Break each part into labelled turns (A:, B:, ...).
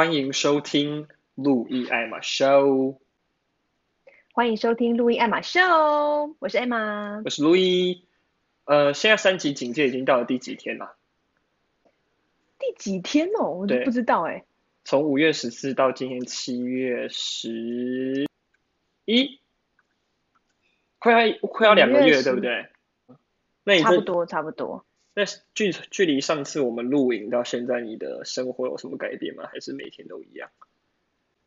A: 欢迎收听路易艾玛 Show。
B: 欢迎收听路易艾玛 Show，我是艾玛，
A: 我是路易。呃，现在三级警戒已经到了第几天了？
B: 第几天哦？我都不知道哎。
A: 从五月十四到今天七月十一，快要快要两个月，对不对？那你
B: 差不多差不多。
A: 那距距离上次我们录影到现在，你的生活有什么改变吗？还是每天都一样？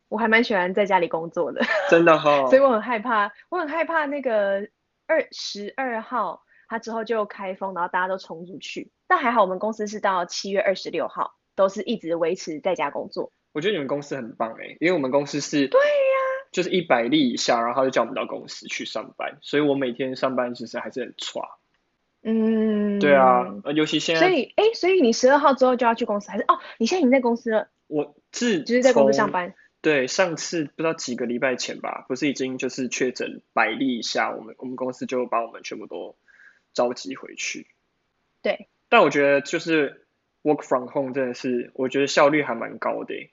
B: 我还蛮喜欢在家里工作的，
A: 真的哈、哦。
B: 所以我很害怕，我很害怕那个二十二号，他之后就开封，然后大家都冲出去。但还好我们公司是到七月二十六号，都是一直维持在家工作。
A: 我觉得你们公司很棒哎，因为我们公司是，对呀，就是一百例以下，然后就叫我们到公司去上班，所以我每天上班其实还是很差。
B: 嗯，
A: 对啊，尤其现在，
B: 所以，哎，所以你十二号之后就要去公司，还是哦？你现在已经在公司了？
A: 我是
B: 就是在公司上班。
A: 对，上次不知道几个礼拜前吧，不是已经就是确诊百例以下，我们我们公司就把我们全部都召集回去。
B: 对，
A: 但我觉得就是 work from home 真的是，我觉得效率还蛮高的，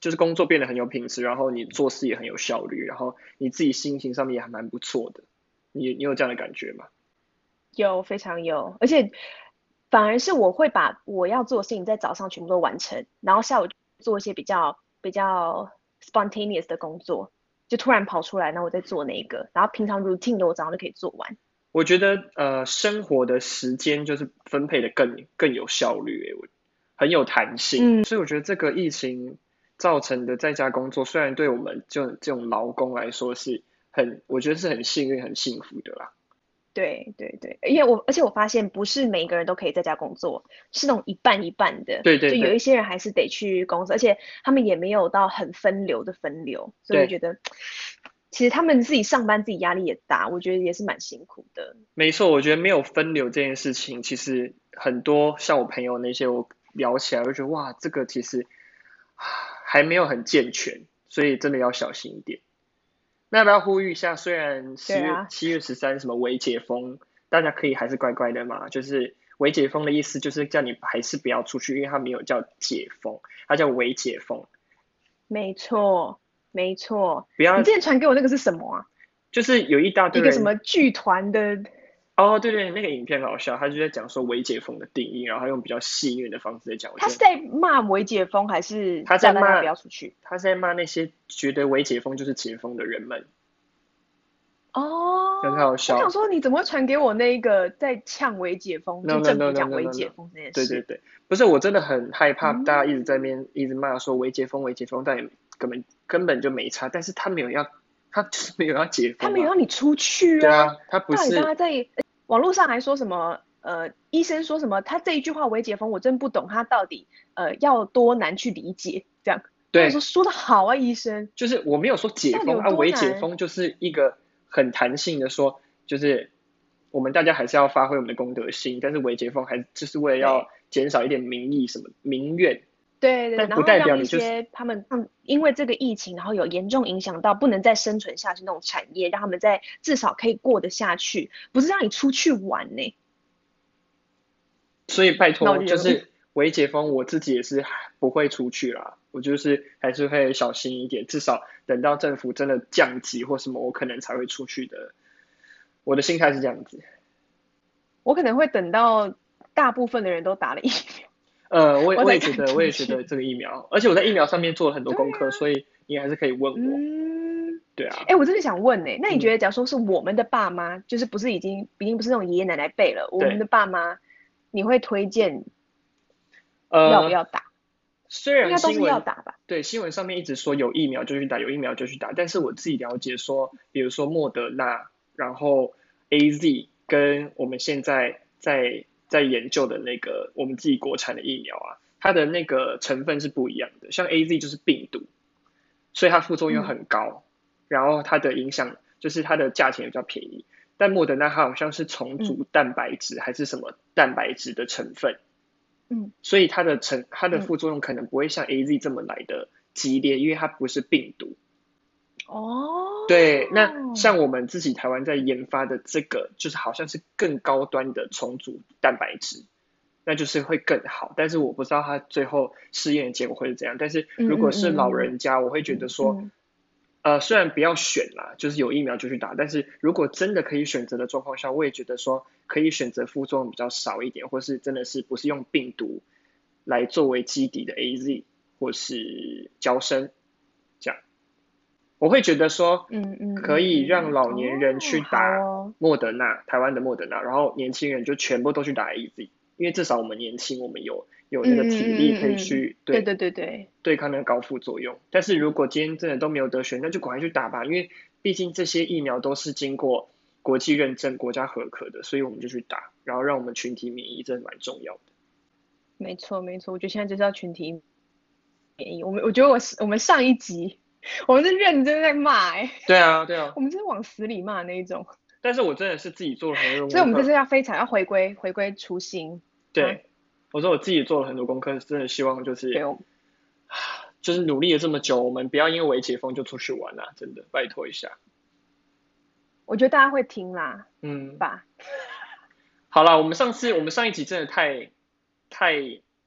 A: 就是工作变得很有品质，然后你做事也很有效率，然后你自己心情上面也还蛮不错的。你你有这样的感觉吗？
B: 有，非常有，而且反而是我会把我要做的事情在早上全部都完成，然后下午做一些比较比较 spontaneous 的工作，就突然跑出来，那我再做那个，然后平常 routine 的我早上就可以做完。
A: 我觉得呃，生活的时间就是分配的更更有效率，诶，我很有弹性，嗯，所以我觉得这个疫情造成的在家工作，虽然对我们这种这种劳工来说是很，我觉得是很幸运、很幸福的啦。
B: 对对对，因为我而且我发现不是每一个人都可以在家工作，是那种一半一半的。
A: 对对，对，
B: 就有一些人还是得去公司，而且他们也没有到很分流的分流，所以我觉得其实他们自己上班自己压力也大，我觉得也是蛮辛苦的。
A: 没错，我觉得没有分流这件事情，其实很多像我朋友那些我聊起来，我就觉得哇，这个其实还没有很健全，所以真的要小心一点。那要不要呼吁一下？虽然七月七月十三什么微解封，大家可以还是乖乖的嘛。就是微解封的意思，就是叫你还是不要出去，因为它没有叫解封，它叫微解封。
B: 没错，没错。
A: 不要。
B: 你之前传给我那个是什么啊？
A: 就是有一大堆
B: 一个什么剧团的。
A: 哦，对对，那个影片很好笑，他就在讲说微解封的定义，然后他用比较戏谑的方式在讲。
B: 他是在骂微解封，还是
A: 他在骂
B: 不要出去？
A: 他在骂那些觉得微解封就是解封的人们。
B: 哦，
A: 很好笑。
B: 我想说，你怎么会传给我那个在呛微解封？No, 就正讲微解封这件事。
A: 对对对，不是，我真的很害怕大家一直在那边一直骂说微解封、微解封，但也根本根本就没差。但是他没有要，他就是没有要解封，啊，
B: 他没有让你出去啊。
A: 对啊，他不是。
B: 网络上还说什么？呃，医生说什么？他这一句话“微解封”，我真不懂，他到底呃要多难去理解？这样，
A: 对，
B: 说说的好啊，医生。
A: 就是我没有说解封啊，微解封就是一个很弹性的说，就是我们大家还是要发挥我们的公德心，但是微解封还就是为了要减少一点民意什么民怨。
B: 对对，
A: 但不代表你
B: 就是、然后让一些他们因为这个疫情，然后有严重影响到不能再生存下去那种产业，让他们在至少可以过得下去，不是让你出去玩呢。
A: 所以拜托，就是微解封，我自己也是不会出去啦，我就是还是会小心一点，至少等到政府真的降级或什么，我可能才会出去的。我的心态是这样子。
B: 我可能会等到大部分的人都打了疫苗。
A: 呃，我我也觉得，我也觉得这个疫苗，而且我在疫苗上面做了很多功课，啊、所以你还是可以问我。嗯，对啊。
B: 哎、欸，我真的想问呢、欸，那你觉得，假如说是我们的爸妈、嗯，就是不是已经已经不是那种爷爷奶奶辈了，我们的爸妈，你会推荐要不要打？呃、
A: 虽然新
B: 闻要打吧？
A: 对，新闻上面一直说有疫苗就去打，有疫苗就去打，但是我自己了解说，比如说莫德纳，然后 AZ 跟我们现在在。在研究的那个我们自己国产的疫苗啊，它的那个成分是不一样的。像 AZ 就是病毒，所以它副作用很高，嗯、然后它的影响就是它的价钱也比较便宜。但莫德纳它好像是重组蛋白质、嗯、还是什么蛋白质的成分，嗯，所以它的成它的副作用可能不会像 AZ 这么来的激烈，因为它不是病毒。
B: 哦，
A: 对，那像我们自己台湾在研发的这个，就是好像是更高端的重组蛋白质，那就是会更好。但是我不知道它最后试验的结果会是怎样。但是如果是老人家，我会觉得说，呃，虽然不要选啦，就是有疫苗就去打。但是如果真的可以选择的状况下，我也觉得说可以选择副作用比较少一点，或是真的是不是用病毒来作为基底的 AZ 或是胶生。我会觉得说，嗯嗯，可以让老年人去打莫德纳，台湾的莫德纳，然后年轻人就全部都去打 AZ，因为至少我们年轻，我们有有那个体力可以去对对对对对抗那个高副作用。但是如果今天真的都没有得选，那就赶快去打吧，因为毕竟这些疫苗都是经过国际认证、国家合可的，所以我们就去打，然后让我们群体免疫，真的蛮重要的。
B: 没错没错，我觉得现在就是要群体免疫。我们我觉得我我们上一集。我们是认真在骂哎、欸，
A: 对啊对啊，
B: 我们就是往死里骂那一种。
A: 但是我真的是自己做了很多功课，
B: 所以我们这是要非常要回归回归初心。
A: 对，啊、我说我自己做了很多功课，真的希望就是，就是努力了这么久，我们不要因为微解封就出去玩啦，真的拜托一下。
B: 我觉得大家会听啦，
A: 嗯
B: 吧。
A: 好了，我们上次我们上一集真的太太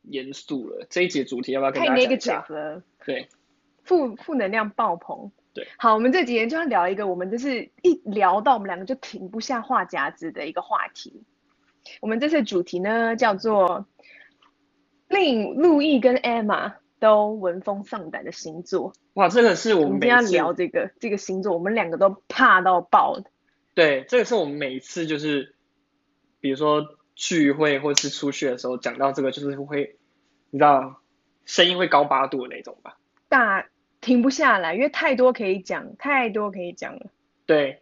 A: 严肃了，这一集主题要不要跟大家讲一下？对。
B: 负负能量爆棚，
A: 对，
B: 好，我们这几天就要聊一个，我们就是一聊到我们两个就停不下话匣子的一个话题。我们这次主题呢叫做令路易跟 Emma 都闻风丧胆的星座。
A: 哇，这个是我们每次
B: 要聊这个这个星座，我们两个都怕到爆的。
A: 对，这个是我们每次就是，比如说聚会或是出去的时候讲到这个，就是会你知道声音会高八度的那种吧？
B: 大。停不下来，因为太多可以讲，太多可以讲了。
A: 对，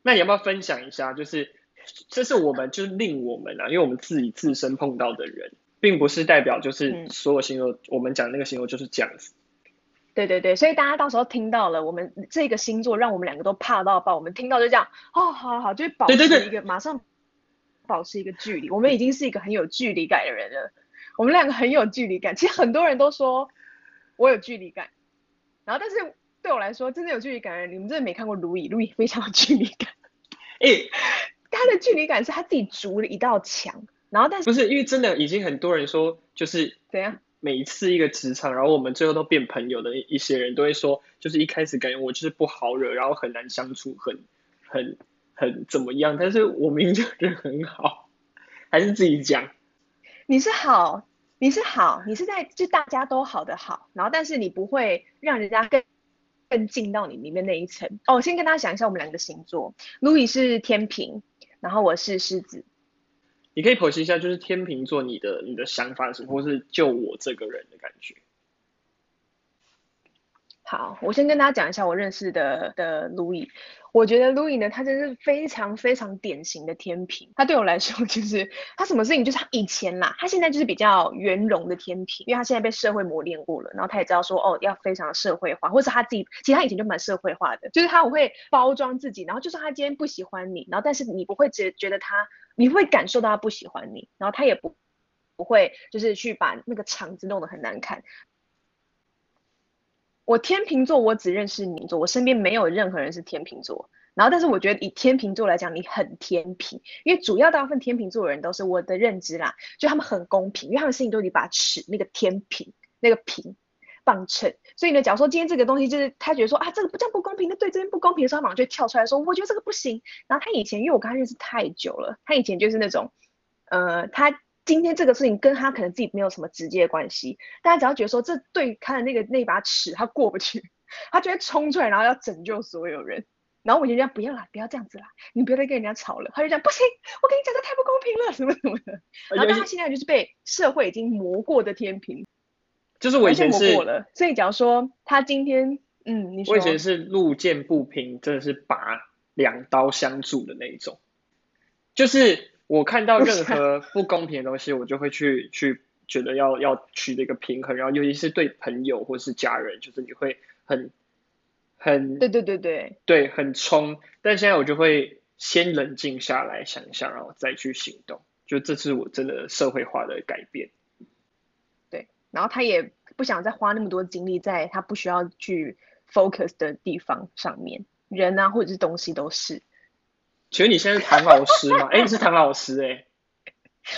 A: 那你要不要分享一下？就是这是我们，就是令我们啊，因为我们自己自身碰到的人，并不是代表就是所有星座，嗯、我们讲那个星座就是这样子。
B: 对对对，所以大家到时候听到了我们这个星座，让我们两个都怕到爆。我们听到就这样，哦，好好好，就是保持一个对对对马上保持一个距离。我们已经是一个很有距离感的人了。我们两个很有距离感，其实很多人都说我有距离感。然后，但是对我来说，真的有距离感你们真的没看过路易，路易非常有距离感。
A: 哎、欸，
B: 他的距离感是他自己筑了一道墙。然后，但是
A: 不是因为真的已经很多人说，就是
B: 怎样？
A: 每一次一个职场，然后我们最后都变朋友的一些人都会说，就是一开始感觉我就是不好惹，然后很难相处，很很很怎么样？但是我明明就人很好，还是自己讲。
B: 你是好。你是好，你是在就大家都好的好，然后但是你不会让人家更更进到你里面那一层。哦，先跟大家讲一下我们两个星座，，Louis 是天秤，然后我是狮子。
A: 你可以剖析一下，就是天秤座你的你的想法是什么，或是就我这个人的感觉。
B: 好，我先跟大家讲一下我认识的的路易。我觉得路易呢，他真是非常非常典型的天平。他对我来说，就是他什么事情，就是他以前啦，他现在就是比较圆融的天平，因为他现在被社会磨练过了，然后他也知道说，哦，要非常社会化，或是他自己，其实他以前就蛮社会化的，就是他会包装自己，然后就算他今天不喜欢你，然后但是你不会觉觉得他，你会感受到他不喜欢你，然后他也不不会就是去把那个场子弄得很难看。我天秤座，我只认识你座，我身边没有任何人是天秤座。然后，但是我觉得以天秤座来讲，你很天平，因为主要大部分天秤座的人都是我的认知啦，就他们很公平，因为他们心里都有一把尺，那个天平，那个平磅秤。所以呢，假如说今天这个东西就是他觉得说啊，这个不这样不公平，那对这边不公平的时候，他马上就跳出来说，我觉得这个不行。然后他以前，因为我跟他认识太久了，他以前就是那种，呃，他。今天这个事情跟他可能自己没有什么直接的关系，大家只要觉得说这对他的那个那把尺他过不去，他就会冲出来，然后要拯救所有人。然后我就这样不要啦，不要这样子啦，你不要再跟人家吵了。他就这样不行，我跟你讲这太不公平了，什么什么的。然后但他现在就是被社会已经磨过的天平，
A: 就是我以前是
B: 磨过了。所以假如说他今天，嗯，你说
A: 我以前是路见不平，真的是拔两刀相助的那一种，就是。我看到任何不公平的东西，我就会去去觉得要要取得一个平衡，然后尤其是对朋友或是家人，就是你会很很
B: 对对对对。
A: 对很冲，但现在我就会先冷静下来想一下，然后再去行动，就这是我真的社会化的改变。
B: 对，然后他也不想再花那么多精力在他不需要去 focus 的地方上面，人啊或者是东西都是。
A: 请问你现在是唐老师吗？哎、欸，你是唐老师哎、欸。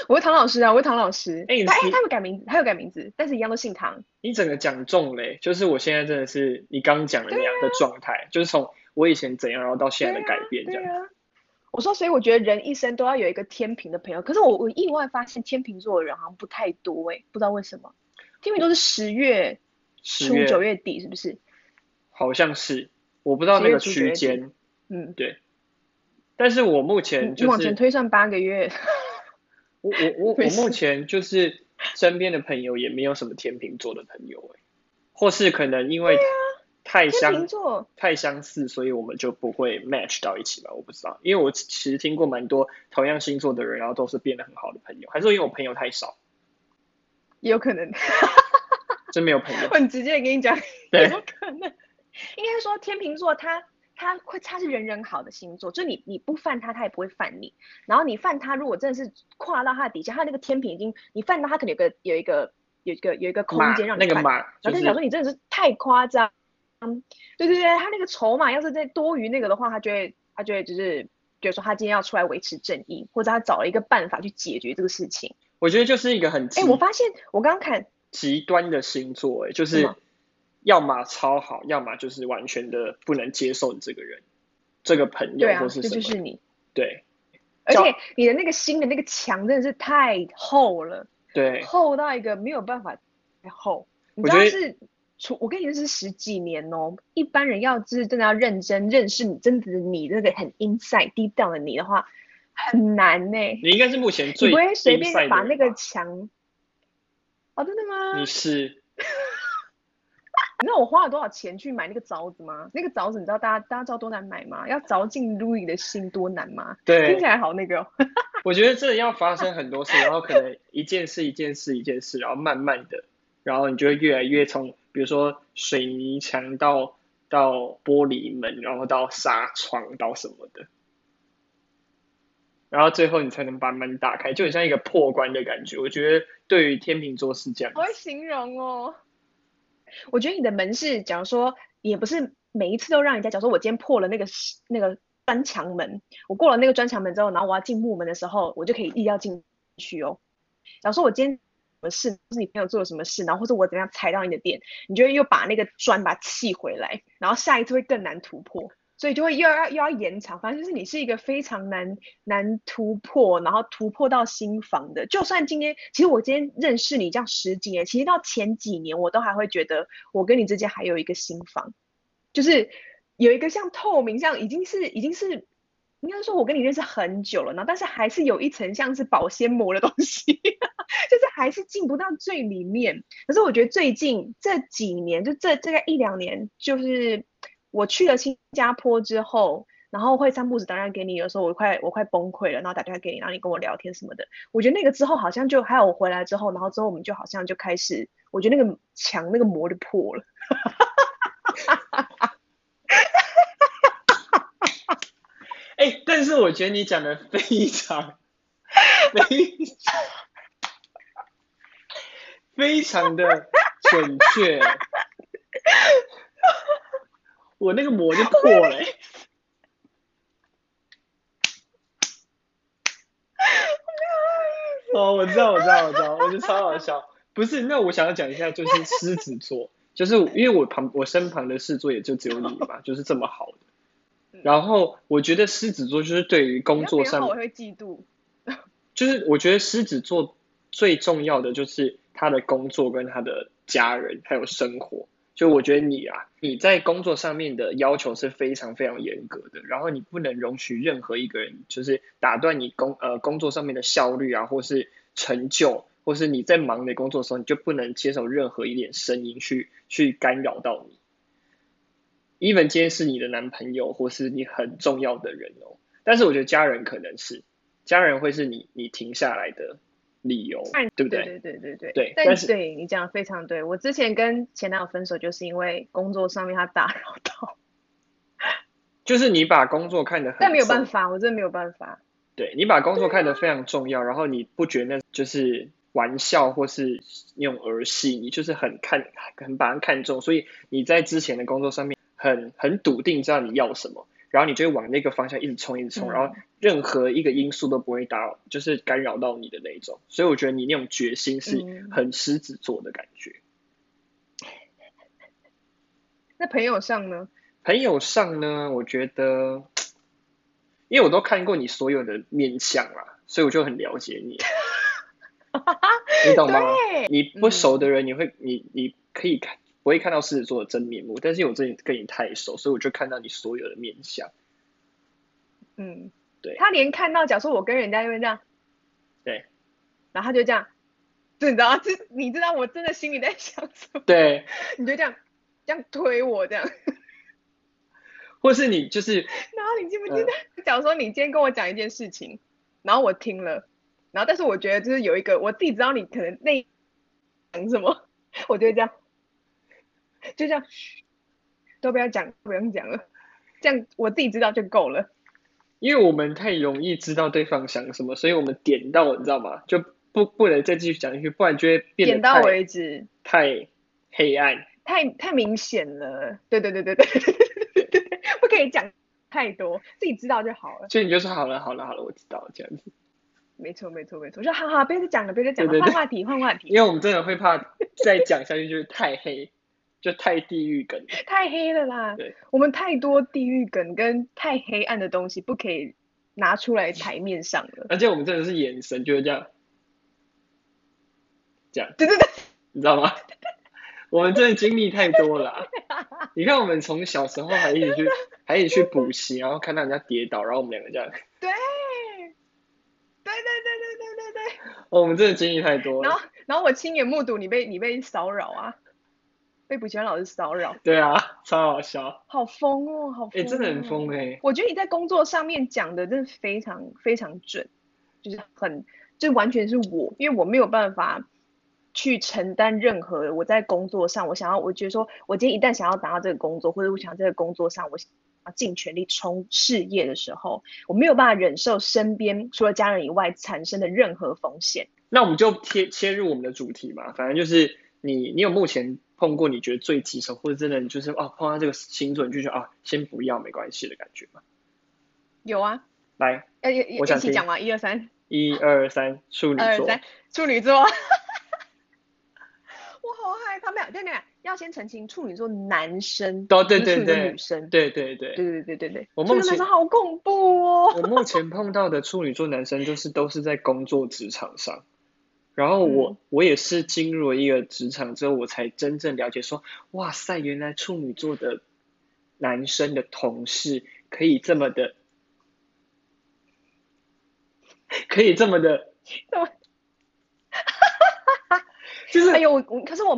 B: 我是唐老师啊，我是唐老师。
A: 哎、欸，
B: 他哎，他有改名字，他有改名字，但是一样都姓唐。
A: 你整个讲中嘞，就是我现在真的是你刚讲的那样的状态，啊、就是从我以前怎样，然后到现在的改变这样。对啊，啊。
B: 我说，所以我觉得人一生都要有一个天平的朋友。可是我我意外发现天秤座的人好像不太多哎，不知道为什么。天秤座是十月初九月底是不是？
A: 好像是，我不知道那个区间。嗯，对。但是我目前就是
B: 往前推算八个月。
A: 我我我我目前就是身边的朋友也没有什么天秤座的朋友哎，或是可能因为太相太相似，所以我们就不会 match 到一起吧？我不知道，因为我其实听过蛮多同样星座的人，然后都是变得很好的朋友，还是因为我朋友太少？
B: 也有可能，
A: 真没有朋友。
B: 我很直接跟你讲，对有可能，应该说天秤座他。他会，他是人人好的星座，就你你不犯他，他也不会犯你。然后你犯他，如果真的是跨到他的底下，他那个天平已经，你犯到他，可能有个有一个有一个有一个空间让你犯。
A: 那个码，
B: 然后跟你讲说你真的是太夸张。嗯，对对对，他那个筹码要是再多余那个的话，他就会他就会就是比如说他今天要出来维持正义，或者他找了一个办法去解决这个事情。
A: 我觉得就是一个很
B: 哎，我发现我刚刚看
A: 极端的星座，哎，就是。要么超好，要么就是完全的不能接受你这个人，这个朋友或是什么，
B: 对啊，这就是你。
A: 对，
B: 而且你的那个心的那个墙真的是太厚了，
A: 对，
B: 厚到一个没有办法厚。你知道是，我跟你认识十几年哦，一般人要就是真的要认真认识你，真的你那个很 inside deep down 的你的话，很难呢。
A: 你应该是目前最，
B: 你不会随便把那个墙。哦，真的吗？
A: 你是。
B: 你知道我花了多少钱去买那个凿子吗？那个凿子你知道大家大家知道多难买吗？要凿进 Louis 的心多难吗？
A: 对，
B: 听起来好那个。
A: 我觉得这要发生很多事，然后可能一件事一件事一件事，然后慢慢的，然后你就会越来越从，比如说水泥墙到到玻璃门，然后到纱窗到什么的，然后最后你才能把门打开，就很像一个破关的感觉。我觉得对于天秤座是这样。
B: 我会形容哦。我觉得你的门是，假如说也不是每一次都让人家，假如说我今天破了那个那个砖墙门，我过了那个砖墙门之后，然后我要进木门的时候，我就可以一定要进去哦。假如说我今天什么事，是你朋友做了什么事，然后或者我怎样踩到你的点，你就会又把那个砖把它砌回来，然后下一次会更难突破。所以就会又要又要延长，反正就是你是一个非常难难突破，然后突破到心房的。就算今天，其实我今天认识你这样十几年，其实到前几年我都还会觉得我跟你之间还有一个心房，就是有一个像透明，像已经是已经是应该说我跟你认识很久了，然后但是还是有一层像是保鲜膜的东西，就是还是进不到最里面。可是我觉得最近这几年，就这这个一两年，就是。我去了新加坡之后，然后会三步子打电话给你，有时候我快我快崩溃了，然后打电话给你，然后你跟我聊天什么的。我觉得那个之后好像就还有我回来之后，然后之后我们就好像就开始，我觉得那个墙那个膜就破了。
A: 哎，但是我觉得你讲的非常非常非常的准确。我那个膜就 破了，欸。哦，我知道，我知道，我知道，我觉得超好笑。不是，那我想要讲一下，就是狮子座，就是因为我旁我身旁的狮子座也就只有你嘛，就是这么好的。然后我觉得狮子座就是对于工作上，我
B: 会嫉妒。
A: 就是我觉得狮子座最重要的就是他的工作跟他的家人还有生活。就我觉得你啊，你在工作上面的要求是非常非常严格的，然后你不能容许任何一个人就是打断你工呃工作上面的效率啊，或是成就，或是你在忙的工作的时候，你就不能接受任何一点声音去去干扰到你。even 今天是你的男朋友或是你很重要的人哦，但是我觉得家人可能是家人会是你你停下来的。理由，对不对？
B: 对对对对
A: 对。
B: 但是对你讲的非常对，我之前跟前男友分手就是因为工作上面他打扰到。
A: 就是你把工作看得很，
B: 但没有办法，我真的没有办法。
A: 对，你把工作看得非常重要，啊、然后你不觉得那就是玩笑或是那种儿戏，你就是很看很把人看重，所以你在之前的工作上面很很笃定知道你要什么，然后你就会往那个方向一直冲，一直冲，嗯、然后任何一个因素都不会打扰，就是干扰到你的那种。所以我觉得你那种决心是很狮子座的感觉。
B: 嗯、那朋友上呢？
A: 朋友上呢？我觉得，因为我都看过你所有的面相啦，所以我就很了解你。你懂吗？你不熟的人，你会你你可以看。不会看到狮子座的真面目，但是我真的跟你太熟，所以我就看到你所有的面相。
B: 嗯，
A: 对。
B: 他连看到，假如说我跟人家因为这样，
A: 对，
B: 然后他就这样，对你知道，这你知道我真的心里在想什么？
A: 对，
B: 你就这样这样推我这样，
A: 或是你就是，
B: 然后你记不记得？呃、假如说你今天跟我讲一件事情，然后我听了，然后但是我觉得就是有一个我自己知道你可能那讲什么，我就会这样。就这样，都不要讲，不用讲了，这样我自己知道就够了。
A: 因为我们太容易知道对方想什么，所以我们点到，你知道吗？就不不能再继续讲下去，不然就会变得
B: 点到为止，
A: 太黑暗，
B: 太太明显了。对对对对对对对对对，不可以讲太多，自己知道就好了。
A: 所以你就说好了好了好了，我知道了这样子。
B: 没错没错没错，我说好好，别再讲了，别再讲了，换话题换话题。
A: 因为我们真的会怕再讲下去就是太黑。就太地狱梗，
B: 太黑了啦！
A: 对，
B: 我们太多地狱梗跟太黑暗的东西不可以拿出来台面上了。
A: 而且我们真的是眼神就是这样，这样，
B: 对对对，
A: 你知道吗？我们真的经历太多了。你看，我们从小时候还一起去，还一起去补习，然后看到人家跌倒，然后我们两个这样。
B: 对，对对对对对对对。
A: 我们真的经历太多了。
B: 然后，然后我亲眼目睹你被你被骚扰啊。被补习班老师骚扰，
A: 对啊，超好笑，
B: 好疯哦，好疯，哎，
A: 真的很疯哎。
B: 我觉得你在工作上面讲的真的非常非常准，就是很，就完全是我，因为我没有办法去承担任何我在工作上，我想要，我觉得说，我今天一旦想要达到这个工作，或者我想这个工作上，我想要尽全力冲事业的时候，我没有办法忍受身边除了家人以外产生的任何风险。
A: 那我们就切切入我们的主题嘛，反正就是你，你有目前。碰过你觉得最棘手，或者真的你就是哦，碰到这个星座你就觉得啊，先不要没关系的感觉吗？
B: 有啊，
A: 来，
B: 要要一起讲吗？一二三，
A: 一二三，处女座，二三，
B: 处女座，我好害怕，没有，对对，要先澄清，处女座男生，
A: 对对对
B: 对，女生，
A: 对对对，
B: 对对对对对，
A: 我目前
B: 好恐怖哦，
A: 我目前碰到的处女座男生就是都是在工作职场上。然后我、嗯、我也是进入了一个职场之后，我才真正了解说，哇塞，原来处女座的男生的同事可以这么的，可以这么的，
B: 怎么？
A: 就是，
B: 哎呦，我可是我，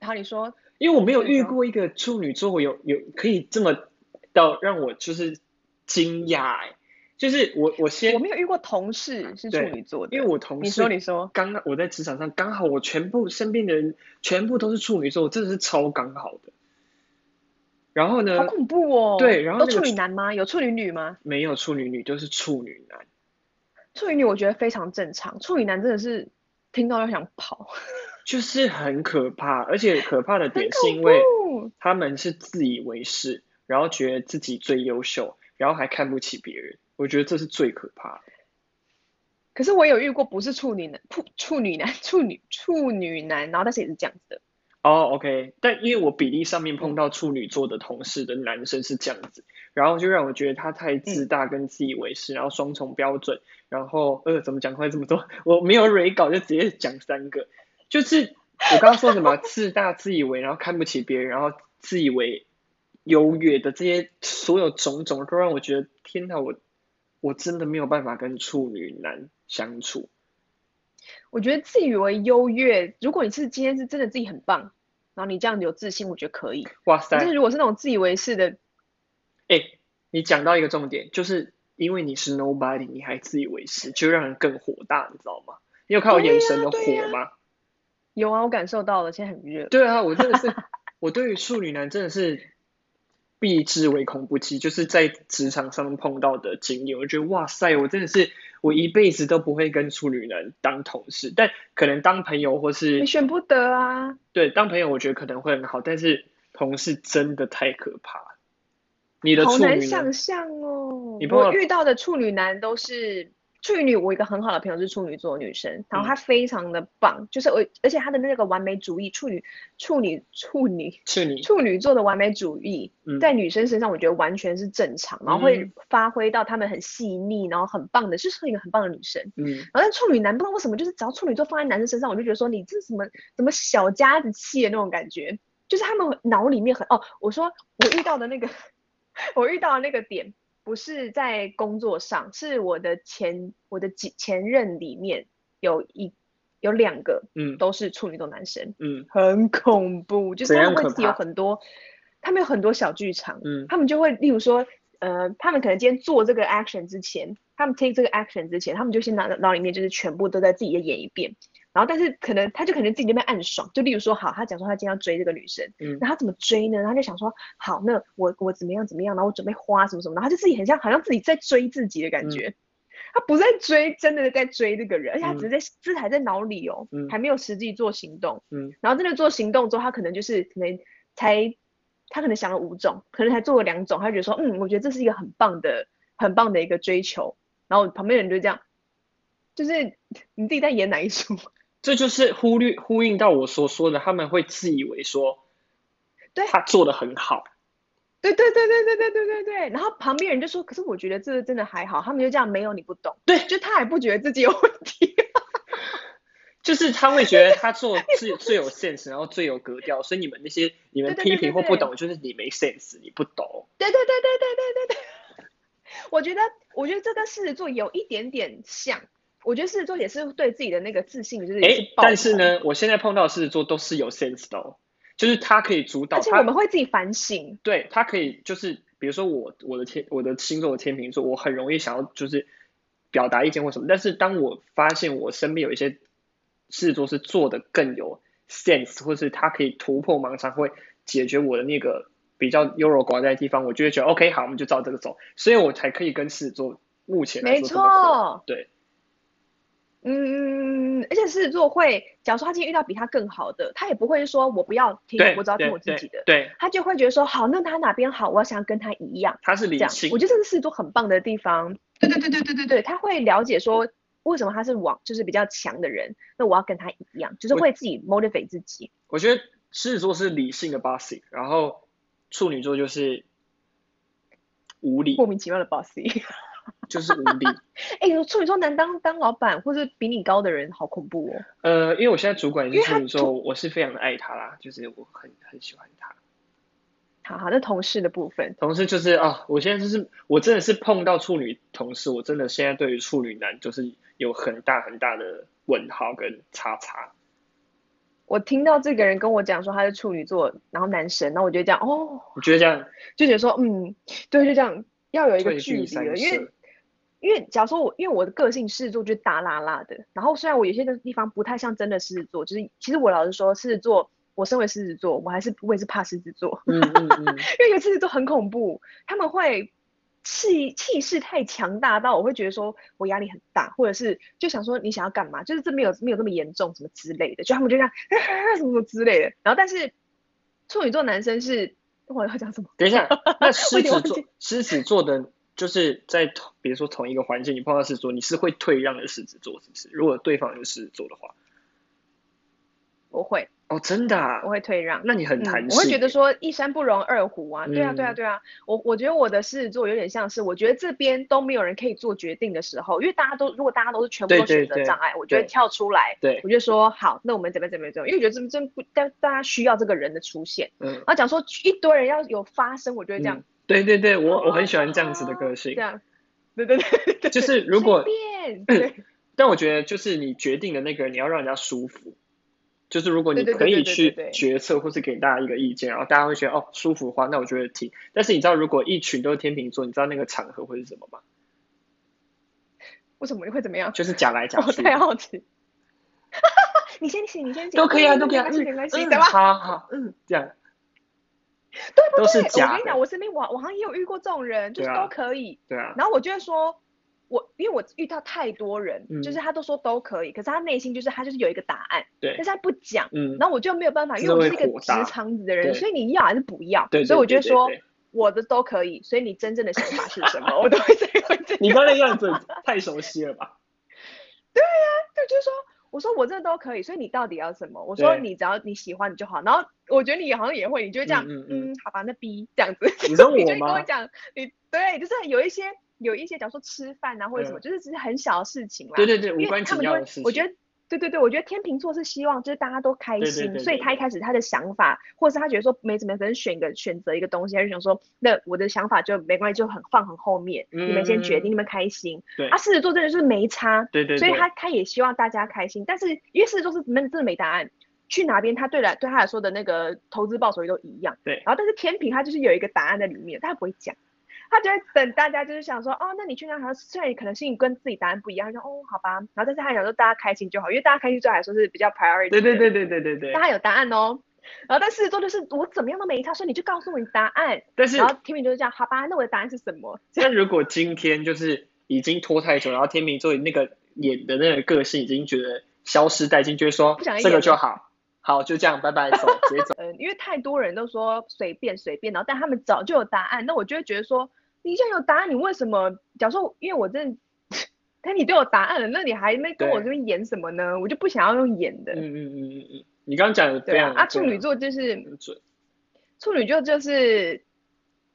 B: 好，你说，
A: 因为我没有遇过一个处女座有有可以这么到让我就是惊讶哎。就是我，我先
B: 我没有遇过同事是处女座的，
A: 因为我同事，
B: 你说你说，
A: 刚刚我在职场上刚好我全部身边的人全部都是处女座，真的是超刚好的。然后呢？
B: 好恐怖哦！
A: 对，然后、那个、
B: 都处女男吗？有处女女吗？
A: 没有处女女，就是处女男。
B: 处女女我觉得非常正常，处女男真的是听到要想跑，
A: 就是很可怕，而且可怕的点是因为他们是自以为是，然后觉得自己最优秀，然后还看不起别人。我觉得这是最可怕的。
B: 可是我有遇过不是处女男，处处女男，处女处女男，然后但是也是这样子的。
A: 哦、oh，OK，但因为我比例上面碰到处女座的同事的男生是这样子，然后就让我觉得他太自大跟自以为是，嗯、然后双重标准，然后呃怎么讲话这么多？我没有稿就直接讲三个，就是我刚刚说什么自大自以为，然后看不起别人，然后自以为优越的这些所有种种都让我觉得天哪，我。我真的没有办法跟处女男相处。
B: 我觉得自以为优越，如果你是今天是真的自己很棒，然后你这样有自信，我觉得可以。
A: 哇塞！
B: 但是如果是那种自以为是的，
A: 哎、欸，你讲到一个重点，就是因为你是 nobody，你还自以为是，就让人更火大，你知道吗？你有看我眼神的火吗？
B: 啊啊？有啊，我感受到了，现在很热。
A: 对啊，我真的是，我对于处女男真的是。避之唯恐不及，就是在职场上碰到的经验，我觉得哇塞，我真的是我一辈子都不会跟处女男当同事，但可能当朋友或是
B: 你选不得啊。
A: 对，当朋友我觉得可能会很好，但是同事真的太可怕。你的处女
B: 好难想象哦。
A: 你我
B: 遇到的处女男都是。处女，我一个很好的朋友是处女座女生，然后她非常的棒，嗯、就是我，而且她的那个完美主义，处女，处女，处女，
A: 处女，
B: 处女座的完美主义，
A: 嗯、
B: 在女生身上我觉得完全是正常，然后会发挥到她们很细腻，然后很棒的，就是一个很棒的女生。
A: 嗯，
B: 然后但处女男不知道为什么，就是只要处女座放在男生身上，我就觉得说你这是什么什么小家子气的那种感觉，就是他们脑里面很哦，我说我遇到的那个，我遇到的那个点。不是在工作上，是我的前我的几前任里面有一有两个，嗯，都是处女座男生，
A: 嗯，
B: 很恐怖，就是他们会自己有很多，他们有很多小剧场，
A: 嗯，
B: 他们就会例如说，呃，他们可能今天做这个 action 之前，他们 take 这个 action 之前，他们就先脑脑里面就是全部都在自己的演一遍。然后，但是可能他就可能自己那边暗爽，就例如说，好，他讲说他今天要追这个女生，
A: 嗯，
B: 那他怎么追呢？他就想说，好，那我我怎么样怎么样，然后我准备花什么什么，然后他就自己很像好像自己在追自己的感觉，嗯、他不在追，真的在追这个人，而且他只是在，这、嗯、还在脑里哦，
A: 嗯，
B: 还没有实际做行动，
A: 嗯，
B: 然后真的做行动之后，他可能就是可能才，他可能想了五种，可能才做了两种，他就觉得说，嗯，我觉得这是一个很棒的、很棒的一个追求，然后旁边人就这样，就是 你自己在演哪一出？
A: 这就是忽略呼应到我所说的，他们会自以为说，
B: 对，
A: 他做的很好，
B: 对对对对对对对对对，然后旁边人就说，可是我觉得这个真的还好，他们就这样，没有你不懂，
A: 对，
B: 就他也不觉得自己有问题，
A: 就是他会觉得他做最最有 sense，然后最有格调，所以你们那些你们批评或不懂，就是你没 sense，你不懂，
B: 对对对对对对对对，我觉得我觉得这跟狮子座有一点点像。我觉得狮子座也是对自己的那个自信，就是哎，
A: 但是呢，我现在碰到狮子座都是有 sense 的哦，就是他可以主导，
B: 而且我们会自己反省，
A: 对，他可以就是比如说我我的天我的星座的天秤座，我很容易想要就是表达意见或什么，但是当我发现我身边有一些狮子座是做的更有 sense，或是他可以突破盲肠，会解决我的那个比较优柔寡断的地方，我就会觉得 OK 好，我们就照这个走，所以我才可以跟狮子座目前来说这么
B: 合，
A: 对。
B: 嗯，而且狮子座会，假如说他今天遇到比他更好的，他也不会说我不要听，我只要听我自己的，
A: 对，
B: 他就会觉得说好，那他哪边好，我要想要跟他一样，
A: 他是理性，
B: 我觉得这是狮子座很棒的地方，对对对对对对对，他会了解说为什么他是往就是比较强的人，那我要跟他一样，就是会自己 motivate 自己。
A: 我，我觉得狮子座是理性的 bossy，然后处女座就是无理，
B: 莫名其妙的 bossy。
A: 就是无力。
B: 哎、欸，处女座男当当老板或者比你高的人好恐怖哦。
A: 呃，因为我现在主管也是处女座，我是非常的爱他啦，就是我很很喜欢他。
B: 好好，那同事的部分。
A: 同事就是啊，我现在就是我真的是碰到处女同事，我真的现在对于处女男就是有很大很大的问号跟叉叉。
B: 我听到这个人跟我讲说他是处女座，然后男神，那我觉得这样哦，
A: 我觉得这样
B: 就觉得说嗯，对，就这样。要有一个距离了，因为因为假如说我因为我的个性狮子座就是大辣辣的，然后虽然我有些的地方不太像真的狮子座，就是其实我老实说狮子座，我身为狮子座，我还是我也是怕狮子座，
A: 嗯嗯 嗯，
B: 因为有狮子座很恐怖，他们会气气势太强大到我会觉得说我压力很大，或者是就想说你想要干嘛，就是这没有没有这么严重什么之类的，就他们就这样 什么什么之类的，然后但是处女座男生是。我要讲什么？
A: 等一下，那 狮子座，狮子座的，就是在同，比如说同一个环境，你碰到狮子座，你是会退让的狮子座，是不是？如果对方是狮子座的话，
B: 我会。
A: 哦，真的啊，
B: 我会退让。
A: 那你很弹性。
B: 我会觉得说一山不容二虎啊，
A: 嗯、
B: 对啊，对啊，对啊。我我觉得我的狮子座有点像是，我觉得这边都没有人可以做决定的时候，因为大家都如果大家都是全部都选择障碍，我就会跳出来，
A: 对，
B: 我就说好，那我们怎么怎么怎么，因为我觉得这真不，但大家需要这个人的出现。
A: 嗯。
B: 然后讲说一堆人要有发声，我就会这样。
A: 嗯、对对对，我我很喜欢这样子的个性。
B: 这样。对对对，对。
A: 就是如果。但我觉得就是你决定的那个人，你要让人家舒服。就是如果你可以去决策，或是给大家一个意见，然后大家会觉得哦舒服的话，那我觉得挺。但是你知道，如果一群都是天秤座，你知道那个场合会是什么吗？
B: 为什么你会怎么样？
A: 就是讲来讲去。
B: 我太好奇。你先请，你先请。
A: 都可以啊，都可以啊，
B: 没关系，没
A: 关系，好好，嗯，这样。
B: 对 不对？
A: 都是假的。
B: 我跟你讲，我身边我我好像也有遇过这种人，就是都可以。
A: 对啊。
B: 然后我就会说。我因为我遇到太多人，
A: 嗯、
B: 就是他都说都可以，可是他内心就是他就是有一个答案，
A: 对，
B: 但是他不讲，
A: 嗯，
B: 然后我就没有办法，因为我是一个直肠子的人，所以你要还是不要？
A: 对，
B: 所以我觉得说，我的都可以，所以你真正的想法是什么？我都会在问。
A: 你刚才样子太熟悉了吧？
B: 对呀、啊，对，就是说，我说我这都可以，所以你到底要什么？我说你只要你喜欢你就好。然后我觉得你好像也会，你就会这样，嗯，嗯，嗯，好吧，那 B 这样子。
A: 你说我？
B: 你就跟我讲，你对，就是有一些有一些，假如说吃饭啊或者什么，就是只是很小的事情啦。
A: 对对对，无关紧要的事情。
B: 我觉得。对对对，我觉得天秤座是希望就是大家都开心，对对对对，所以他一开始他的想法，或者是他觉得说没怎么样，可能选个选择一个东西，他就想说，那我的想法就没关系，就很放很后面，嗯、你们先决定，你们开心。对，啊，狮子座真的是没差，对对，对，所以他他也希望大家开心，但是因为狮子座是没真的没答案，去哪边他对来对他来说的那个投资报酬率都一样，对，然后但是天平他就是有一个答案在里面，他不会讲。他就会等大家就是想说，哦，那你去那好像虽然可能是你跟自己答案不一样，他说哦，好吧，然后但是他想说大家开心就好，因为大家开心对他来说是比较 priority。对对对对对对对。大家有答案哦，然后但狮子座就是我怎么样都没差，所以你就告诉我你答案。但是然后天秤就是这样，好吧，那我的答案是什么？
A: 那如果今天就是已经拖太久，然后天秤座那个演的那个个性已经觉得消失殆尽，就是说这个就好，好就这样，拜拜，走，直接走。
B: 嗯，因为太多人都说随便随便，然后但他们早就有答案，那我就会觉得说。你现在有答案，你为什么？假如说，因为我真的，但你都有答案了，那你还没跟我这边演什么呢？我就不想要用演的。
A: 嗯嗯嗯嗯嗯，你刚刚讲的对啊。
B: 啊，处女座就是，处女座就是，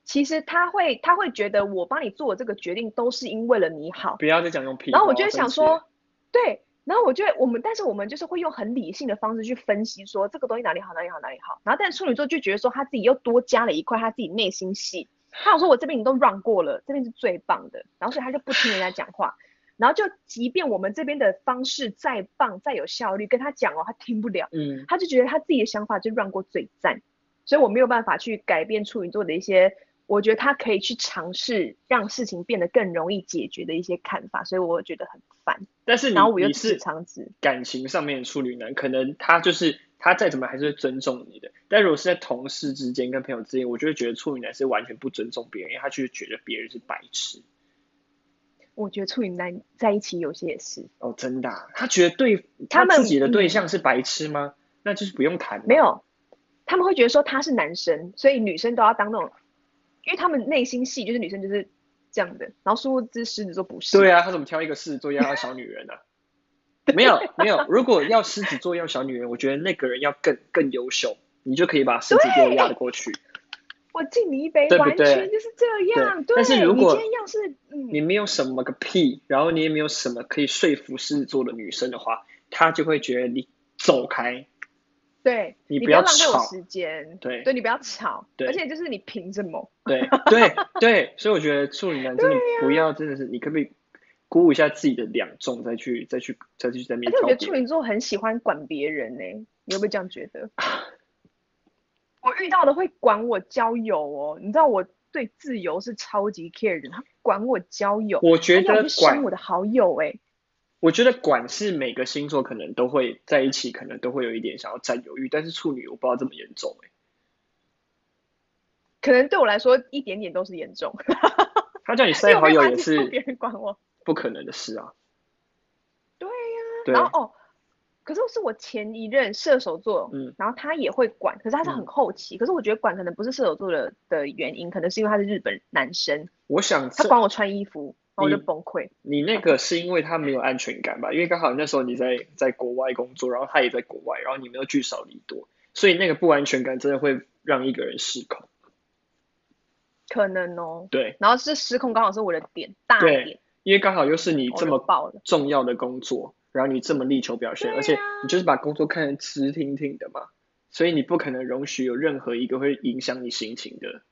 B: 其实他会他会觉得我帮你做这个决定都是因为了你好。
A: 不要再讲用屁。
B: 然后我就想说，对，然后我觉得我们，但是我们就是会用很理性的方式去分析，说这个东西哪里好，哪里好，哪里好。然后，但处女座就觉得说他自己又多加了一块他自己内心戏。他有说我这边你都 run 过了，这边是最棒的，然后所以他就不听人家讲话，然后就即便我们这边的方式再棒再有效率，跟他讲哦，他听不了，嗯，他就觉得他自己的想法就 run 过最赞，所以我没有办法去改变处女座的一些，我觉得他可以去尝试让事情变得更容易解决的一些看法，所以我觉得很烦。
A: 但是你
B: 然后我又是长子，
A: 感情上面的处女男，可能他就是。他再怎么还是会尊重你的，但如果是在同事之间跟朋友之间，我就会觉得处女男是完全不尊重别人，因为他就是觉得别人是白痴。
B: 我觉得处女男在一起有些也是。
A: 哦，真的啊？他觉得对他自己的对象是白痴吗？那就是不用谈。
B: 没有，他们会觉得说他是男生，所以女生都要当那种，因为他们内心戏就是女生就是这样的，然后殊不知狮子座不是。
A: 对啊，他怎么挑一个狮子座要小女人呢、啊？没有没有，如果要狮子座要小女人，我觉得那个人要更更优秀，你就可以把狮子座压得过去。
B: 我敬你一杯，对对对，完全就是这样。对，
A: 但是如果
B: 你今天要是、嗯、
A: 你没有什么个屁，然后你也没有什么可以说服狮子座的女生的话，她就会觉得你走开。
B: 对，
A: 你不要
B: 浪费我时间。
A: 对，
B: 对你不要吵。对，而且就是你凭什么？
A: 对对对，所以我觉得处女男真的 不要，真的是你可不可以？鼓舞一下自己的两重，再去再去再去在面。而且
B: 我觉得处女座很喜欢管别人呢、欸，你有没有这样觉得？我遇到的会管我交友哦，你知道我对自由是超级 care 的，他管我交友，
A: 我觉得管
B: 我的好友哎、欸。
A: 我觉得管是每个星座可能都会在一起，可能都会有一点想要占有欲，但是处女我不知道这么严重哎、欸。
B: 可能对我来说一点点都是严重。
A: 他叫你塞好友也是
B: 别人管我。
A: 不可能的事啊！
B: 对呀、啊，对然后哦，可是是我前一任射手座，嗯，然后他也会管，可是他是很后期，嗯、可是我觉得管可能不是射手座的的原因，可能是因为他是日本男生。
A: 我想
B: 他管我穿衣服，然后我就崩溃。
A: 你那个是因为他没有安全感吧？因为刚好那时候你在在国外工作，然后他也在国外，然后你们又聚少离多，所以那个不安全感真的会让一个人失控。
B: 可能哦，
A: 对，
B: 然后是失控刚好是我的点大点。
A: 因为刚好又是你这么重要的工作，然后你这么力求表现，而且你就是把工作看得直挺挺的嘛，所以你不可能容许有任何一个会影响你心情的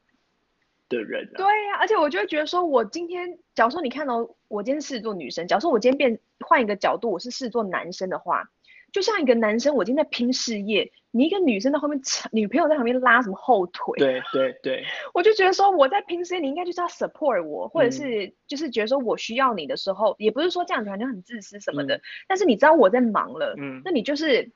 A: 的人。
B: 对呀，而且我就会觉得说，我今天，假如说你看到我今天是狮子座女生，假如说我今天变换一个角度，我是视作男生的话。就像一个男生，我今天在拼事业，你一个女生在后面，女朋友在旁边拉什么后腿？
A: 对对对，
B: 我就觉得说我在拼事业，你应该就是要 support 我，或者是就是觉得说我需要你的时候，嗯、也不是说这样子好像很自私什么的，嗯、但是你知道我在忙了，嗯，那你就是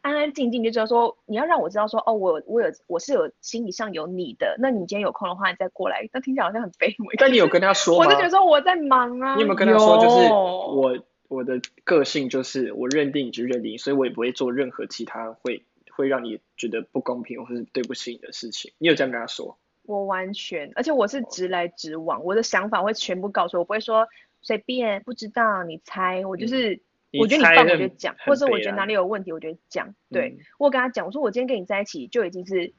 B: 安安静静就知道说你要让我知道说哦，我我有我是有心理上有你的，那你今天有空的话，你再过来。那听起来好像很卑微，
A: 但你有跟他说吗？
B: 我就觉得说我在忙啊，
A: 你有没有跟他说就是我？我的个性就是我认定你就认定，所以我也不会做任何其他会会让你觉得不公平或是对不起你的事情。你有这样跟他说？
B: 我完全，而且我是直来直往，我的想法会全部告诉我，我不会说随便，不知道你猜，我就是，嗯、我觉得你棒，我就讲，或者我觉得哪里有问题，我就讲。对、嗯、我跟他讲，我说我今天跟你在一起就已经是，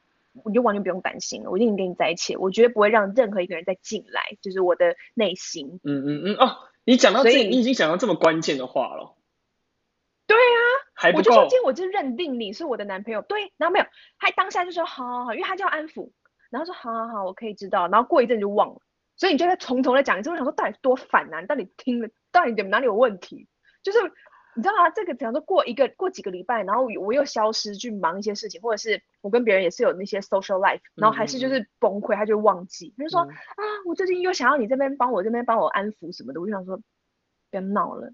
B: 你就完全不用担心了，我一定跟你在一起，我绝对不会让任何一个人再进来，就是我的内心。
A: 嗯嗯嗯哦，你讲到这，你已经讲到这么关键的话了。
B: 对啊，还不够，我就说今天我就认定你是我的男朋友，对，然后没有，他当下就说好好好，因为他叫安抚。然后说好好好，我可以知道。然后过一阵就忘了，所以你就在从头再讲一次。我想说到底多烦啊！你到底听了，到底有哪里有问题？就是你知道吗？这个假如说过一个过几个礼拜，然后我又消失去忙一些事情，或者是我跟别人也是有那些 social life，然后还是就是崩溃，他就忘记。他就说、嗯、啊，我最近又想要你这边帮我这边帮我安抚什么的。我就想说，别闹了。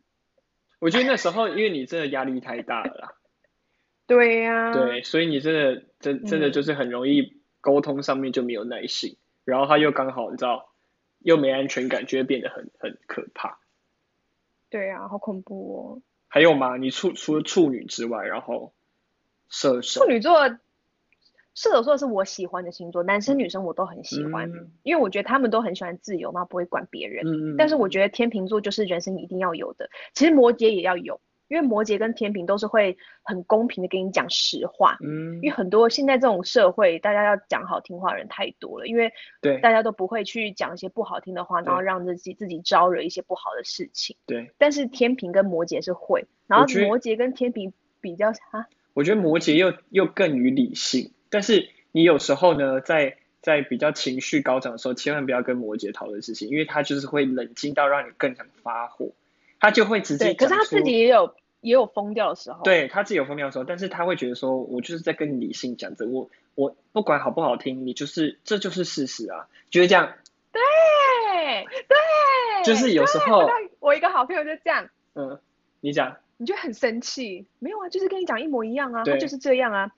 A: 我觉得那时候因为你真的压力太大了啦。
B: 对呀、啊。
A: 对，所以你真的真真的就是很容易。沟通上面就没有耐性，然后他又刚好你知道，又没安全感，就会变得很很可怕。
B: 对啊，好恐怖哦。
A: 还有吗？你处除了处女之外，然后射手。
B: 处女座，射手座是我喜欢的星座，男生女生我都很喜欢，嗯、因为我觉得他们都很喜欢自由嘛，不会管别人。但是我觉得天秤座就是人生一定要有的，其实摩羯也要有。因为摩羯跟天秤都是会很公平的跟你讲实话，嗯，因为很多现在这种社会，大家要讲好听话的人太多了，因为对。大家都不会去讲一些不好听的话，然后让自己自己招惹一些不好的事情，对。但是天秤跟摩羯是会，然后摩羯跟天平比较哈，
A: 我觉得摩羯又又更于理性，但是你有时候呢，在在比较情绪高涨的时候，千万不要跟摩羯讨论事情，因为他就是会冷静到让你更想发火，他就会直接，
B: 可是他自己也有。也有疯掉的时候，
A: 对，他自己有疯掉的时候，但是他会觉得说，我就是在跟你理性讲着，我我不管好不好听，你就是这就是事实啊，就是这样。
B: 对对，
A: 就是有时候我，
B: 我一个好朋友就这样，
A: 嗯，你讲，
B: 你就很生气，没有啊，就是跟你讲一模一样啊，他就是这样啊。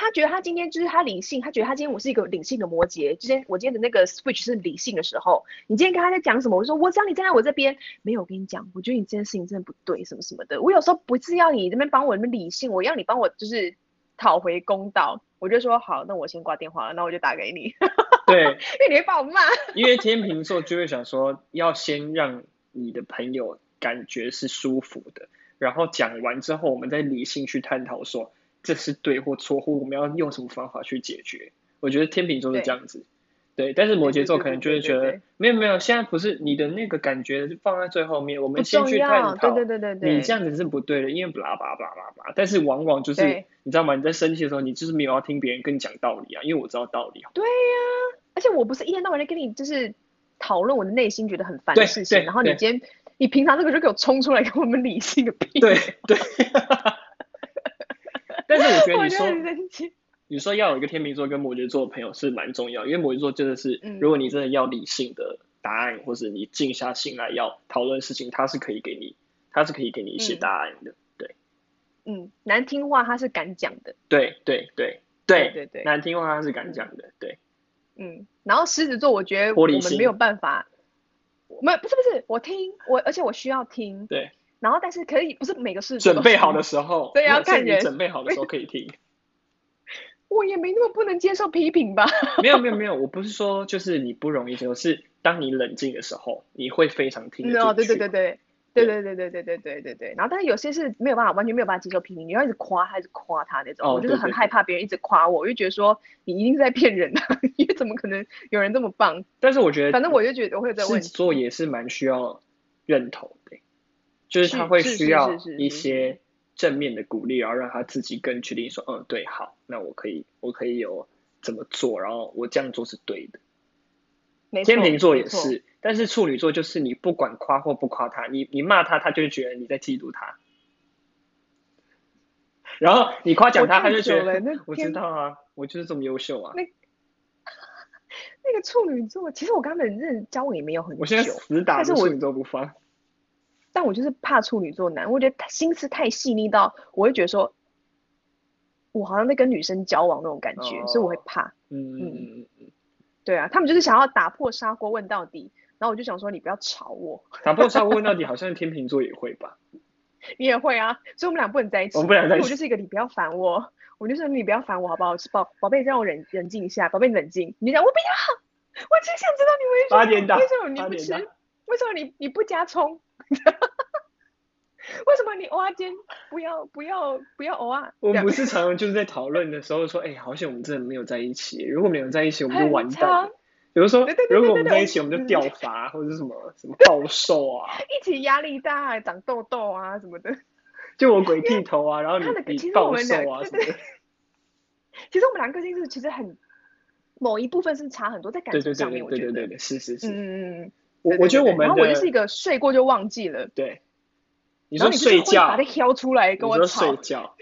B: 他觉得他今天就是他理性，他觉得他今天我是一个理性的摩羯。今天我今天的那个 switch 是理性的时候，你今天跟他在讲什么？我就说我只要你站在我这边，没有，我跟你讲，我觉得你这件事情真的不对，什么什么的。我有时候不是要你这边帮我那边理性，我要你帮我就是讨回公道。我就说好，那我先挂电话了，那我就打给你。
A: 对，
B: 因为你会把我骂。
A: 因为天秤座就会想说，要先让你的朋友感觉是舒服的，然后讲完之后，我们再理性去探讨说。这是对或错，或我们要用什么方法去解决？我觉得天秤座是这样子，对，对，但是摩羯座可能就会觉得没有没有，现在不是你的那个感觉放在最后面，我们先去探讨，
B: 对对对对对，
A: 你这样子是不对的，因为巴拉巴拉巴拉巴拉，但是往往就是你知道吗？你在生气的时候，你就是没有要听别人跟你讲道理啊，因为我知道道理。
B: 对呀、啊，而且我不是一天到晚在跟你就是讨论我的内心觉得很烦的事情，然后你今天你平常这个就给我冲出来跟我们理性的屁，
A: 对对。但是我觉得 你说，你说要有一个天秤座跟摩羯座的朋友是蛮重要，因为摩羯座真的是，如果你真的要理性的答案，嗯、或者你静下心来要讨论事情，他是可以给你，他是可以给你一些答案的，嗯、对。
B: 嗯，难听话他是敢讲的。
A: 对对对对对对，难听话他是敢讲的，对。
B: 嗯，然后狮子座，我觉得我们没有办法，没不是不是，我听我，而且我需要听。
A: 对。
B: 然后，但是可以不是每个事情
A: 准备好的时候，
B: 对，要看人。
A: 准备好的时候可以听。
B: 我也没那么不能接受批评吧？
A: 没有没有 没有，我不是说就是你不容易接受，是当你冷静的时候，你会非常听得进去。
B: 哦，对对对对对对对对对对对对对。然后，但是有些是没有办法，完全没有办法接受批评，你要一直夸他，一直夸他那种。哦。我就是很害怕别人一直夸我，我就觉得说你一定是在骗人的，因为怎么可能有人这么棒？
A: 但是我觉得，
B: 反正我就觉得我会有这个问题。
A: 做也是蛮需要认同的。就是他会需要一些正面的鼓励，然后让他自己更确定说，嗯，对，好，那我可以，我可以有怎么做，然后我这样做是对的。天秤座也是，但是处女座就是你不管夸或不夸他，你你骂他，他就觉得你在嫉妒他。然后你夸奖他，他就觉得我知道啊，我就是这么优秀啊。那
B: 那个处女座，其实我跟他们认交往也没有很久，
A: 我现在死打着处女座不放。
B: 但我就是怕处女座男，我觉得他心思太细腻到，我会觉得说，我好像在跟女生交往那种感觉，哦、所以我会怕。嗯嗯嗯嗯，对啊，他们就是想要打破砂锅问到底，然后我就想说，你不要吵我。
A: 打破砂锅问到底，好像天秤座也会吧？
B: 你也会啊，所以我们俩不能在一起。
A: 我们不能在一起。
B: 我就是一个你不要烦我，我就说你不要烦我好不好？宝宝贝，让我冷冷静一下，宝贝冷静。你讲我不要。我只想知道你为什么
A: 八点档
B: 为什么你不吃？为什么你你不加葱？为什么你偶尔间不要不要不要偶尔？
A: 我们不是常常就是在讨论的时候说，哎、好像我们真的没有在一起。如果没有在一起，我们就完蛋了。比如说
B: 对对，对
A: 如果我
B: 们
A: 在一起，我们就掉发或者是什么什么暴瘦啊，
B: 一起压力大，长痘痘啊什么的。
A: 就我鬼剃头啊，然后你你暴瘦啊什么的。
B: 其实我们两个个性是其实很某一部分是差很多，在感情上面，
A: 对对
B: 我觉得。
A: 对对对对，是是是。
B: 嗯嗯嗯。
A: 我我觉得我们
B: 然后我就是一
A: 的
B: 个睡过就忘记了。
A: 对，你说睡
B: 觉，把它挑出来跟我吵。
A: 睡。觉，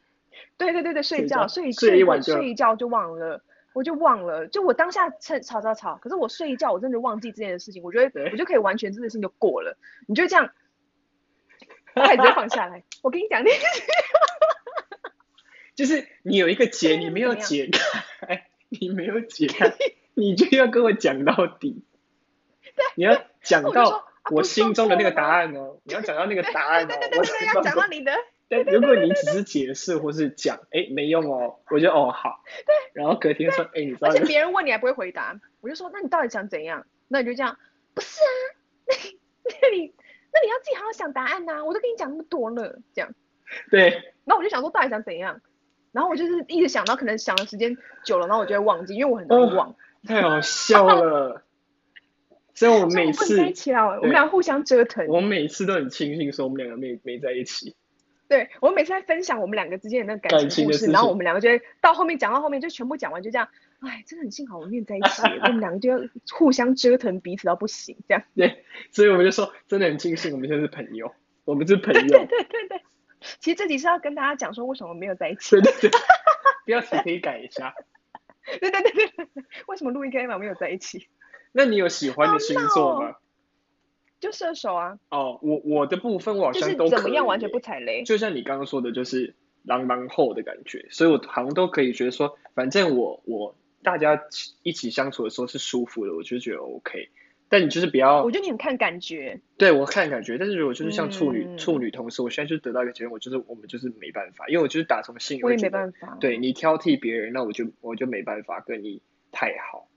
B: 对对对对，睡觉
A: 睡
B: 睡
A: 睡一晚就
B: 睡一觉就忘了，我就忘了，就我当下趁吵吵吵，可是我睡一觉，我真的忘记这件事情，我觉得我就可以完全这件事情就过了，你就这样，筷子就放下来。我跟你讲，那
A: 就是你有一个
B: 结，
A: 你没有解开，你没有解开，你就要跟我讲到底。你要讲到
B: 我
A: 心中的那
B: 个
A: 答案哦，你要讲到那个 答案哦
B: 对对，对
A: 我
B: 要讲到你的，
A: 但如果你只是解释或是讲，哎，没用哦，我就哦好。对然后隔天说，哎，你知道
B: 而且别人问你还不会回答，我就说那你到底想怎样？那你就这样，不是啊，那你那你那你要自己好好想答案呐、我都跟你讲那么多了，这样。
A: 对，
B: 然后我就想说到底想怎样，然后我就是一直想到可能想的时间久了，然后我就会忘记，因为我很容易忘。
A: 太好笑了。所以我每
B: 次我们不能在一
A: 次，
B: 起了，我们俩互相折腾。
A: 我每次都很庆幸说我们两个没没在一起。
B: 对，我们每次在分享我们两个之间的那个
A: 感
B: 感情故事，
A: 的事情
B: 然后我们两个就会到后面讲到后面就全部讲完，就这样，哎，真的很幸好我们没有在一起，我们两个就要互相折腾彼此到不行，这样。
A: 对，所以我们就说，真的很庆幸我们现在是朋友，我们是朋友。
B: 对对对对，其实这集是要跟大家讲说为什么没有在一起。
A: 对对对，标题可以改一下。
B: 对对对对对，为什么录音开嘛没有在一起？
A: 那你有喜欢的星座吗？
B: 就射手啊，
A: 哦，我我的部分我好像都
B: 怎么样完全不踩雷。
A: 就像你刚刚说的，就是狼狼后的感觉，所以我好像都可以觉得说，反正我我大家一起相处的时候是舒服的，我就觉得 OK。但你就是不要，
B: 我觉得你很看感觉。
A: 对我看感觉，但是如果就是像处女、
B: 嗯
A: 处女同事，我现在就得到一个结论，我就是我们就是没办法，因为我就是打从心里
B: 我也
A: 没
B: 办法。
A: 对你挑剔别人，那我就我就没办法跟你太好。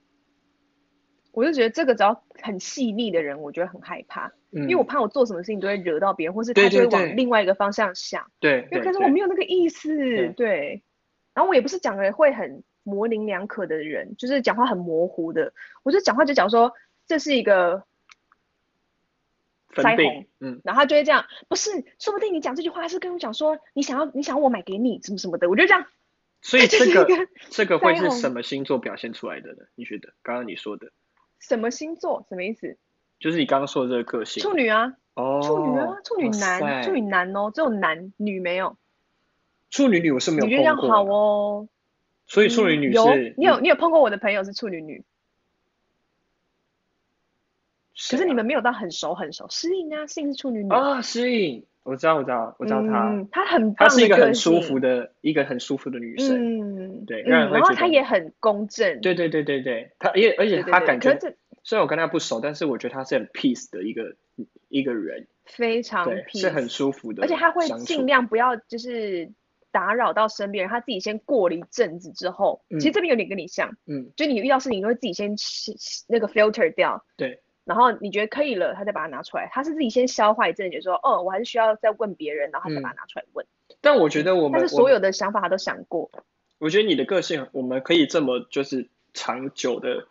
B: 我就觉得这个只要很细腻的人，我觉得很害怕，
A: 嗯，
B: 因为我怕我做什么事情都会惹到别人，或是他就
A: 会
B: 往另外一个方向想。
A: 对，
B: 因为可是我没有那个意思，
A: 对
B: 对。然后我也不是讲的会很模棱两可的人，就是讲话很模糊的。我就讲话就讲说这是一个
A: 分
B: 腮
A: 红，嗯，
B: 然后他就会这样，不是，说不定你讲这句话是跟我讲说你想要你想要我买给你什么什么的，我就这样。
A: 所以
B: 这个
A: 这个会是什么星座表现出来的呢？你觉得？刚刚你说的，
B: 什么星座？什么意思？
A: 就是你刚刚说的这个个性。
B: 处女啊，
A: 哦，
B: 处女啊，处女男，
A: 塞
B: 处女男哦，只有男女没有。
A: 处女女我是没有
B: 你觉得
A: 这样，
B: 好哦。
A: 所以处女女
B: 嗯有
A: 是，
B: 你有你有碰过我的朋友是处女女，可是你们没有到很熟很熟。诗颖啊，诗颖是处女女。
A: 啊，诗颖，我知道，我知道，我知道她，
B: 嗯，她很
A: 她是一个很舒服的一个很舒服的女生，
B: 嗯，
A: 对
B: 嗯然后
A: 让人会觉得
B: 她也很公正。
A: 对对对对对，她而且而且她感
B: 觉，
A: 虽然我跟她不熟，但是我觉得她是很 peace 的一个一个人，
B: 非常
A: 对
B: ，peace
A: 是很舒服的，
B: 而且她会尽。量不要就是打扰到身边人，她自己先过了一阵子之后，
A: 嗯
B: 其实这边有点跟你像，
A: 嗯，
B: 就你遇到事情，你会自己先那个 filter 掉，
A: 对，
B: 然后你觉得可以了，他再把它拿出来，他是自己先消化一阵，觉得说，哦，我还是需要再问别人，然后他再把它拿出来问。
A: 但我觉得我们，
B: 但是所有的想法他都想过，
A: 我觉得你的个性，我们可以这么就是长久的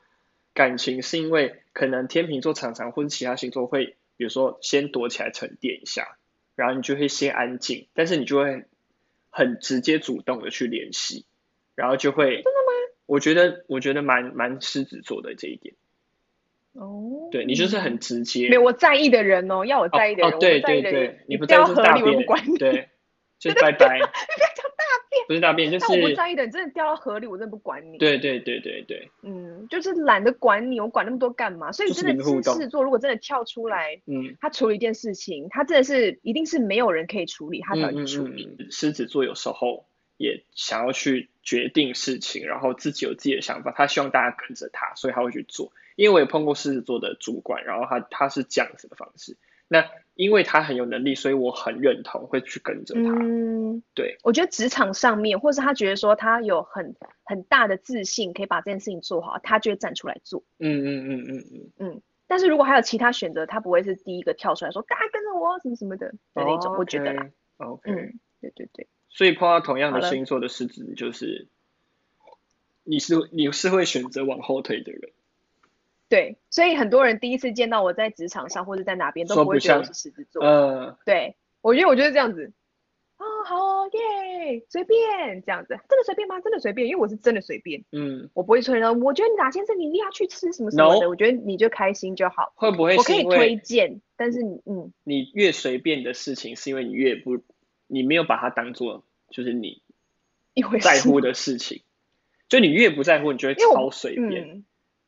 A: 感情，是因为可能天秤座常常或者其他星座会，比如说先躲起来沉淀一下，然后你就会先安静，但是你就会很直接主动的去联系，然后就会真的吗？我觉得我觉得蛮蛮狮子座的这一点，
B: 哦，
A: 对你就是很直接，
B: 没有我在意的人哦，要我在意的人，
A: 哦，对
B: 对对
A: 你不在意就是大
B: 掉河里我
A: 便
B: 不管你，
A: 对，就 是拜拜，
B: 你不要讲大便，
A: 不是大便就
B: 是我不，在意的，你真的掉到河里，我真的不管你。
A: 对对对对对，
B: 嗯，就是懒得管你，我管那么多干嘛？所以真的狮子座，如果真的跳出来，
A: 嗯。
B: 他处理一件事情，他真的是一定是没有人可以处理，他才会
A: 嗯
B: 去处理。
A: 嗯嗯，狮子座有时候也想要去决定事情，然后自己有自己的想法，他希望大家跟着他，所以他会去做。因为我也碰过狮子座的主管，然后他他是这样子的方式。那因为他很有能力，所以我很认同，会去跟着他。
B: 嗯，
A: 对，
B: 我觉得职场上面，或是他觉得说他有很很大的自信，可以把这件事情做好，他就会站出来做。
A: 嗯嗯嗯嗯嗯
B: 嗯。但是如果还有其他选择，他不会是第一个跳出来说，大家跟着我什么什么的的那种。我觉得啦。
A: OK。
B: 嗯，对对对。
A: 所以碰到同样的星座的狮子，就是你是你是会选择往后退的人。
B: 对，所以很多人第一次见到我在职场上或者在哪边都不会觉得我是狮子座。
A: 嗯，
B: 对，我觉得我就是这样子。哦，好哦，耶，随便这样子，真的随便吗？真的随便，因为我是真的随便。
A: 嗯，
B: 我不会催人。我觉得哪先生你一定要去吃什么什么的，No? 我觉得你就开心就好。
A: 会不会？
B: 我可以推荐，但是嗯，
A: 你越随便的事情，是因为你越不，你没有把它当做就是你在乎的事情，就你越不在乎，你就会超随便。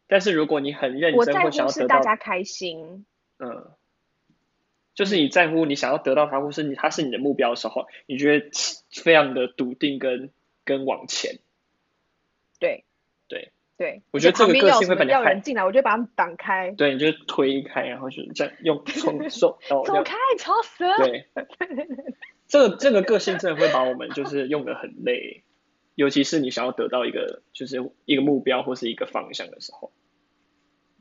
A: 但是如果你很认真，或想要得到
B: 大家开心，
A: 嗯，就是你在乎你想要得到他，或是你他是你的目标的时候，你觉得非常的笃定跟跟往前。
B: 对
A: 对
B: 对，
A: 我觉得这个个性会把你
B: 要人进来，我就把他们挡开。
A: 对，你就推开，然后就这样用 冲手
B: 走开，吵死了。
A: 对，这个这个个性真的会把我们就是用的很累。尤其是你想要得到一个就是一个目标或是一个方向的时候，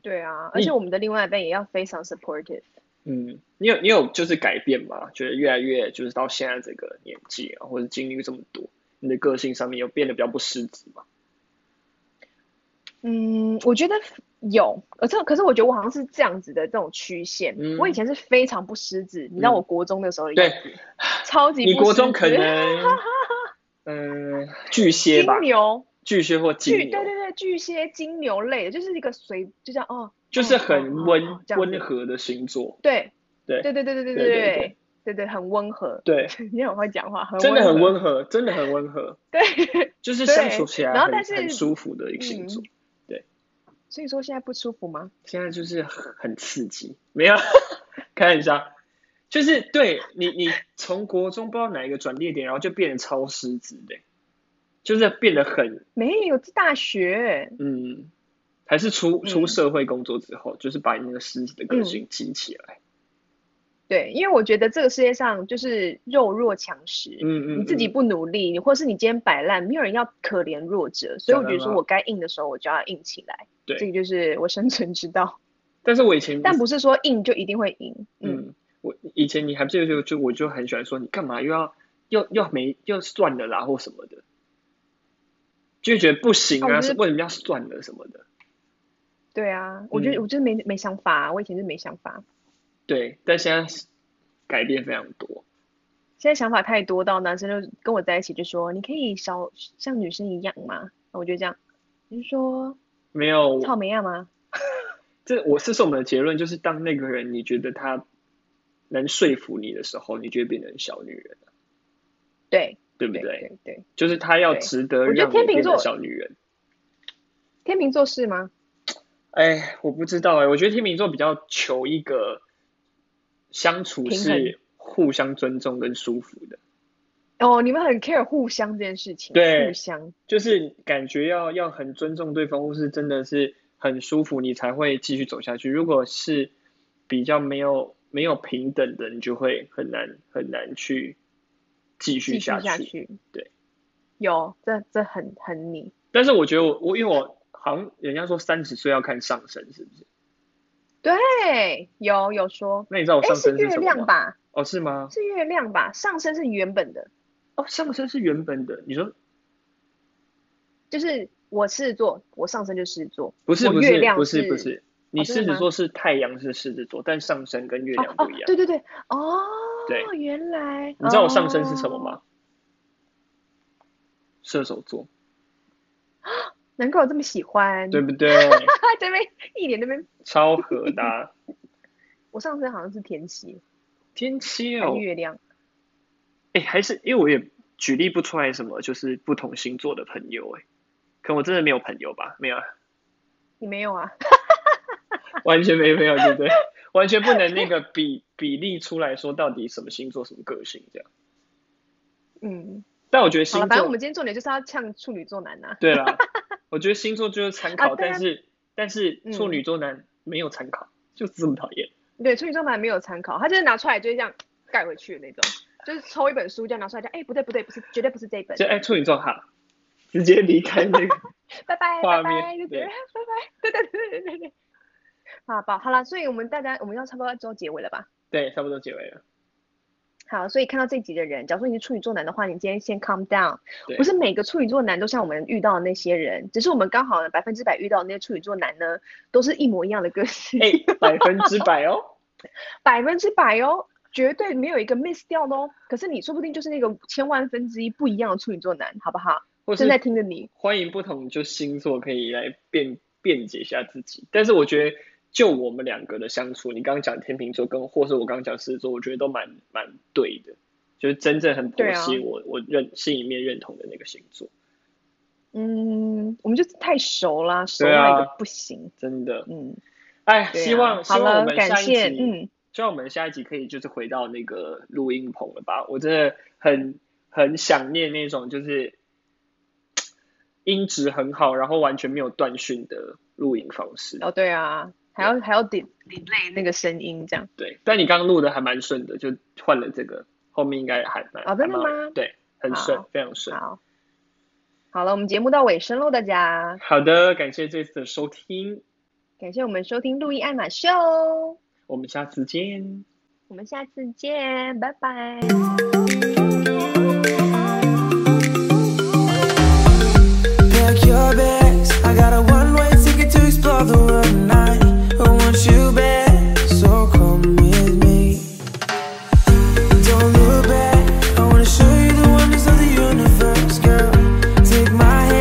B: 对啊，而且我们的另外一半也要非常 supportive。
A: 嗯，你有你有就是改变吗？觉得越来越就是到现在这个年纪啊，或者经历这么多，你的个性上面有变得比较不失子吗？
B: 嗯，我觉得有，而这可是我觉得我好像是这样子的这种曲线。嗯，我以前是非常不失子，你知道我国中的时候，对，超级。
A: 你国中可能。嗯，巨蟹吧，
B: 金牛，
A: 巨蟹或金牛，
B: 对对对，巨蟹、金牛类的，就是一个随，就像哦，
A: 就是很温温和的星座，
B: 对
A: 对。
B: 对对对对对对对对，很温和，
A: 对，
B: 你很会讲话，
A: 真的很温和，真的很温和，
B: 对，
A: 就是相处起来然后但是很舒服的一个星座，对。
B: 所以说现在不舒服吗？
A: 现在就是很刺激，没有，开玩笑。就是对你，你从国中不知道哪一个转捩点，然后就变成超狮子的，就是变得很
B: 没有大学，
A: 嗯，还是出出社会工作之后，嗯、就是把你那个狮子的个性激起来、嗯。
B: 对，因为我觉得这个世界上就是弱肉强食，嗯，嗯嗯，你自己不努力，你或是你今天摆烂，没有人要可怜弱者，所以我觉得说我该硬的时候我就要硬起来，对，这个就是我生存之道。
A: 但是我以前，
B: 但不是说硬就一定会赢，嗯。
A: 嗯我以前你还不记得就就我就很喜欢说，你干嘛又要又又没又算了啦或什么的，就觉得不行啊，是为什么要算了什么的？
B: 对啊，我觉得我真的没没想法，啊我以前是没想法。
A: 对，但现在改变非常多。
B: 现在想法太多，到男生就跟我在一起就说，你可以少像女生一样吗？我觉得这样，你说
A: 没有
B: 草莓样吗？
A: 这我是说我们的结论，就是当那个人你觉得他。能说服你的时候，你就会变成小女人了。
B: 对，
A: 对不对？
B: 对，对，对，
A: 就是他要值得让你变成小女人。
B: 天秤座是吗？
A: 哎，我不知道哎，我觉得天秤座比较求一个相处是互相尊重跟舒服的。
B: 哦，你们很 care 互相这件事情。
A: 对，
B: 互相
A: 就是感觉要要很尊重对方，或是真的是很舒服，你才会继续走下去。如果是比较没有。没有平等的，你就会很难很难去继续下去。下去对，
B: 有这这很很你。
A: 但是我觉得我我因为我好像人家说三十岁要看上升，是不是？
B: 对，有有说。
A: 那你知道我上升是什么吗？
B: 是月亮吧？
A: 哦，是吗？
B: 是月亮吧？上升是原本的。
A: 哦，上升是原本的。你说，
B: 就是我狮子座，我上升就狮子座。
A: 不是不是不是不是。你狮子座是太阳是狮子座，但上升跟月亮不一样。
B: 对对对，哦，对，原来。
A: 你知道我上升是什么吗？射手座。
B: 难怪我这么喜欢。
A: 对不对？
B: 这边一点那边。
A: 超合的。
B: 我上升好像是天蝎。
A: 天蝎哦。
B: 月亮。
A: 哎，还是因为我也举例不出来什么，就是不同星座的朋友哎，可我真的没有朋友吧？没有。
B: 你没有啊？
A: 完全没没有，对不对？完全不能那个比 比例出来说到底什么星座什么个性这样。
B: 嗯，
A: 但我觉得星座，
B: 反正我们今天重点就是要呛处女座男啊。
A: 对啦，我觉得星座就是参考，但是但是处女座男没有参考，就是这么讨厌。
B: 对，处女座男没有参考，他就是拿出来就是这样盖回去的那种，就是抽一本书这样拿出来讲，哎，不对不对，不是，绝对不是这一本。
A: 就哎，处女座哈，直接离开那个
B: 拜拜拜拜，就觉得拜拜，对对对对对对。好吧，好了，所以我们大家我们要差不多做结尾了吧？
A: 对，差不多结尾了。
B: 好，所以看到这集的人，假如说你是处女座男的话，你今天先 calm down。不是每个处女座男都像我们遇到的那些人，只是我们刚好呢百分之百遇到的那些处女座男呢，都是一模一样的个性。
A: 哎、欸，百分之百哦，
B: 百分之百哦，绝对没有一个 miss 掉的哦。可是你说不定就是那个千万分之一不一样的处女座男，好不好？正在听着你，
A: 欢迎不同就星座可以来辩辩解一下自己，但是我觉得。就我们两个的相处，你刚刚讲天秤座跟，或是我刚刚讲狮子座，我觉得都蛮蛮对的，就是真正很剖析我、啊、我认心里面认同的那个星座。
B: 嗯，我们就是太熟啦，熟到一个不行，
A: 啊、真的。
B: 嗯，
A: 哎，希望希望我们下一集，
B: 嗯，
A: 希望我们下一集可以就是回到那个录音棚了吧？我真的很很想念那种就是 音质很好，然后完全没有断讯的录音方式。
B: 哦，对啊。还要还要 delay 那个声音这样。
A: 对，但你刚刚录的还蛮顺的，就换了这个，后面应该还蛮。
B: 哦，真的吗？
A: 对，很顺，非常顺。
B: 好，好了，我们节目到尾声喽，大家。
A: 好的，感谢这次的收听。
B: 感谢我们收听路易爱马秀。
A: 我们下次见。
B: 我们下次见，拜拜。